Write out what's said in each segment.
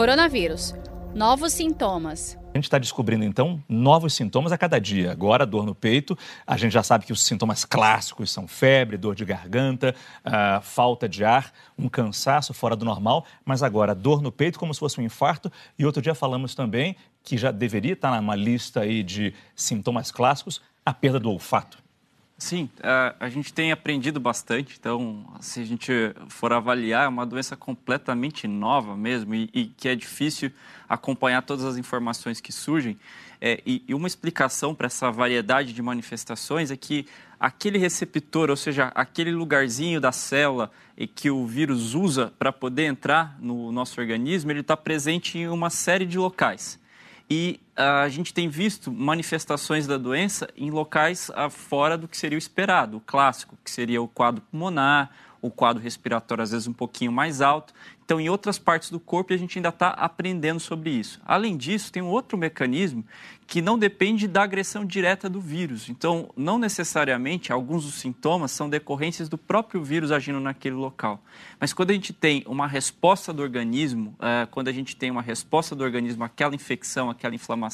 Coronavírus. Novos sintomas. A gente está descobrindo, então, novos sintomas a cada dia. Agora, dor no peito. A gente já sabe que os sintomas clássicos são febre, dor de garganta, uh, falta de ar, um cansaço fora do normal. Mas agora, dor no peito como se fosse um infarto. E outro dia falamos também que já deveria estar numa lista aí de sintomas clássicos, a perda do olfato. Sim, a, a, gente tem aprendido bastante. Então, se a gente for avaliar, é uma doença completamente nova mesmo e, e que é difícil acompanhar todas as informações que surgem. É, e, e uma explicação para essa variedade de manifestações é que aquele receptor, ou seja, aquele lugarzinho da célula que o vírus usa para poder entrar no nosso organismo, ele está presente em uma série de locais. E a gente tem visto manifestações da doença em locais fora do que seria o esperado, o clássico, que seria o quadro pulmonar, o quadro respiratório às vezes um pouquinho mais alto. Então, em outras partes do corpo, a gente ainda está aprendendo sobre isso. Além disso, tem um outro mecanismo que não depende da agressão direta do vírus. Então, não necessariamente alguns dos sintomas são decorrências do próprio vírus agindo naquele local. Mas quando a gente tem uma resposta do organismo, uh, quando a gente tem uma resposta do organismo àquela infecção, àquela inflamação,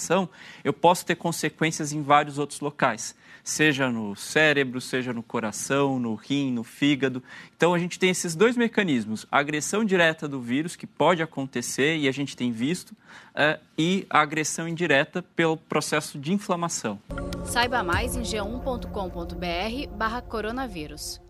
eu posso ter consequências em vários outros locais seja no cérebro, seja no coração, no rim, no fígado. Então a gente tem esses dois mecanismos: a agressão direta do vírus, que pode acontecer e a gente tem visto, uh, e a agressão indireta pelo processo de inflamação. Saiba mais em g1.com.br/barra coronavírus.